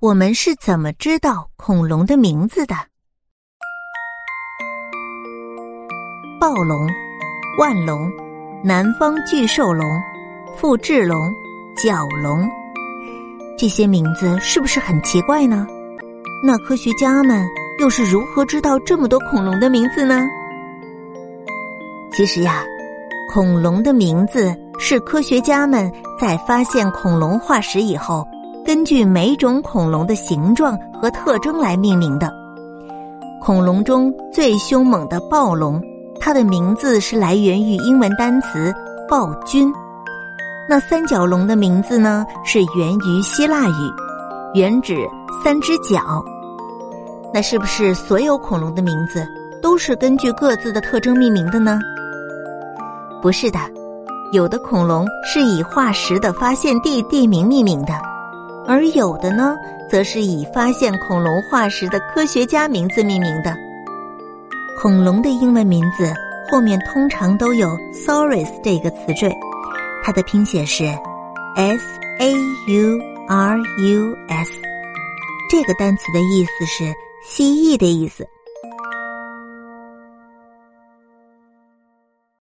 我们是怎么知道恐龙的名字的？暴龙、万龙、南方巨兽龙、复制龙、角龙，这些名字是不是很奇怪呢？那科学家们又是如何知道这么多恐龙的名字呢？其实呀，恐龙的名字是科学家们在发现恐龙化石以后。根据每种恐龙的形状和特征来命名的。恐龙中最凶猛的暴龙，它的名字是来源于英文单词“暴君”。那三角龙的名字呢，是源于希腊语，原指三只脚。那是不是所有恐龙的名字都是根据各自的特征命名的呢？不是的，有的恐龙是以化石的发现地地名命名的。而有的呢，则是以发现恐龙化石的科学家名字命名的。恐龙的英文名字后面通常都有 “saurus” 这个词缀，它的拼写是 “s a u r u s”。这个单词的意思是蜥蜴的意思。